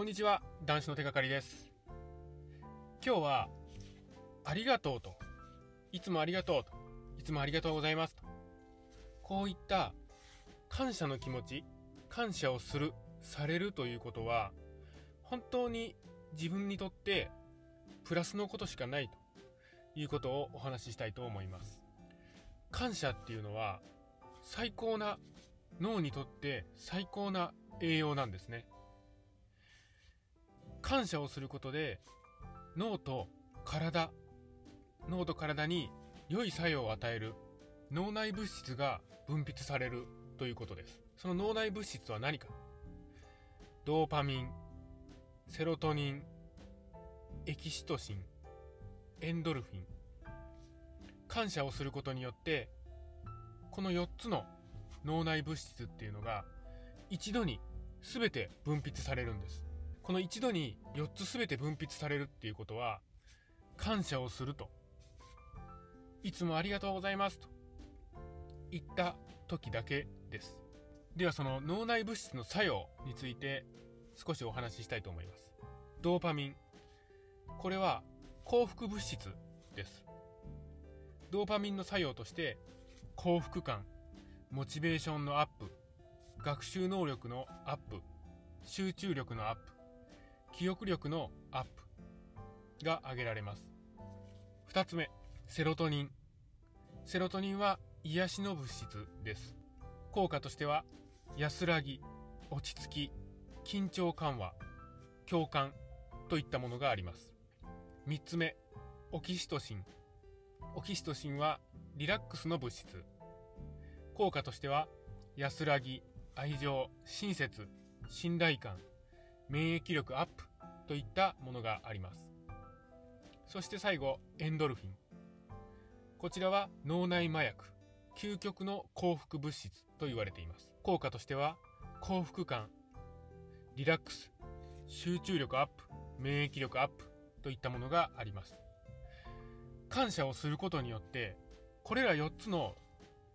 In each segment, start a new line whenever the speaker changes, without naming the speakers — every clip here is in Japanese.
こんにちは、男子の手がかりです。今日は、ありがとうと、いつもありがとうと、いつもありがとうございますと、こういった感謝の気持ち、感謝をする、されるということは、本当に自分にとってプラスのことしかないということをお話ししたいと思います。感謝っていうのは、最高な、脳にとって最高な栄養なんですね。感謝をすることで脳と体脳と体に良い作用を与える脳内物質が分泌されるということです。その脳内物質は何か？ドーパミンセロトニンエキシトシンエンドルフィン。感謝をすることによってこの4つの脳内物質っていうのが一度に全て分泌されるんです。この一度に4つ全て分泌されるっていうことは、感謝をすると、いつもありがとうございますと言った時だけです。ではその脳内物質の作用について少しお話ししたいと思います。ドーパミン。これは幸福物質です。ドーパミンの作用として幸福感、モチベーションのアップ、学習能力のアップ、集中力のアップ、記憶力のアップが挙げられます。二つ目、セロトニン。セロトニンは癒しの物質です。効果としては、安らぎ、落ち着き、緊張緩和、共感といったものがあります。三つ目、オキシトシン。オキシトシンはリラックスの物質。効果としては、安らぎ、愛情、親切、信頼感、免疫力アップといったものがあります。そして最後、エンドルフィン。こちらは脳内麻薬、究極の幸福物質と言われています。効果としては、幸福感、リラックス、集中力アップ、免疫力アップといったものがあります。感謝をすることによって、これら4つの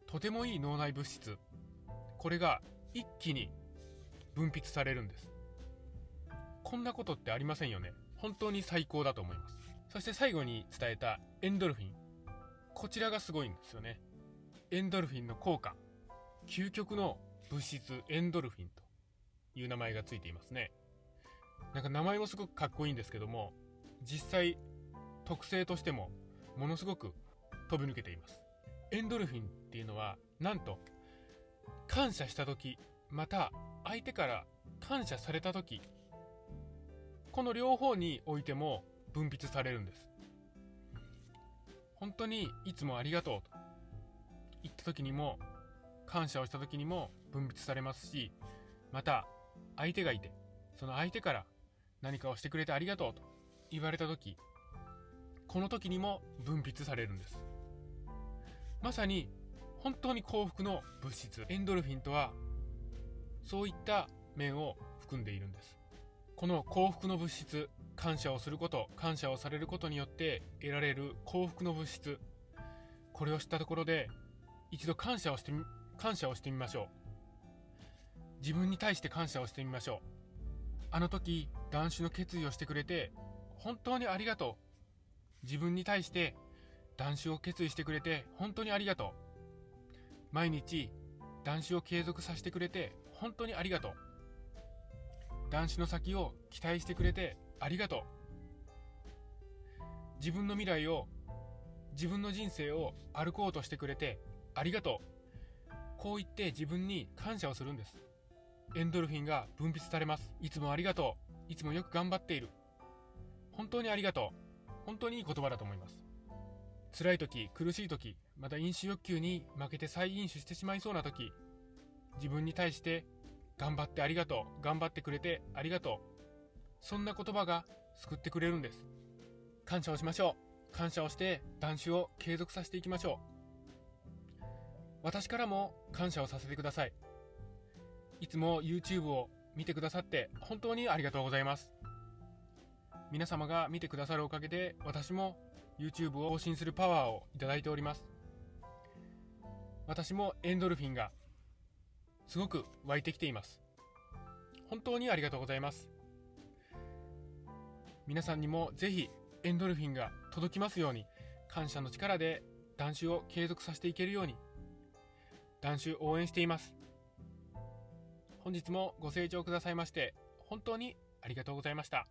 とてもいい脳内物質、これが一気に分泌されるんです。こんなことってありませんよね。本当に最高だと思います。そして最後に伝えたエンドルフィン。こちらがすごいんですよね。エンドルフィンの効果。究極の物質エンドルフィンという名前がついていますね。なんか名前もすごくかっこいいんですけども、実際特性としてもものすごく飛び抜けています。エンドルフィンっていうのは、なんと感謝した時、また相手から感謝された時、この両方においても分泌されるんです。本当にいつもありがとうと言った時にも、感謝をした時にも分泌されますし、また相手がいて、その相手から何かをしてくれてありがとうと言われた時、この時にも分泌されるんです。まさに本当に幸福の物質、エンドルフィンとは、そういった面を含んでいるんです。この幸福の物質、感謝をすること、感謝をされることによって得られる幸福の物質、これを知ったところで、一度感謝をしてみ、感謝をしてみましょう。自分に対して感謝をしてみましょう。あの時、断酒の決意をしてくれて、本当にありがとう。自分に対して断酒を決意してくれて、本当にありがとう。毎日、断酒を継続させてくれて、本当にありがとう。男子の先を期待してくれてありがとう。自分の未来を、自分の人生を歩こうとしてくれてありがとう。こう言って自分に感謝をするんです。エンドルフィンが分泌されます。いつもありがとう。いつもよく頑張っている。本当にありがとう。本当にいい言葉だと思います。辛い時、苦しい時、また飲酒欲求に負けて再飲酒してしまいそうな時、自分に対して頑張ってありがとう。頑張ってくれてありがとう。そんな言葉が救ってくれるんです。感謝をしましょう。感謝をして断酒を継続させていきましょう。私からも感謝をさせてください。いつも YouTube を見てくださって本当にありがとうございます。皆様が見てくださるおかげで私も YouTube を更新するパワーをいただいております。私もエンドルフィンがすごく湧いてきています。本当にありがとうございます。皆さんにもぜひエンドルフィンが届きますように感謝の力で断酒を継続させていけるように断酒応援しています本日もご清聴くださいまして本当にありがとうございました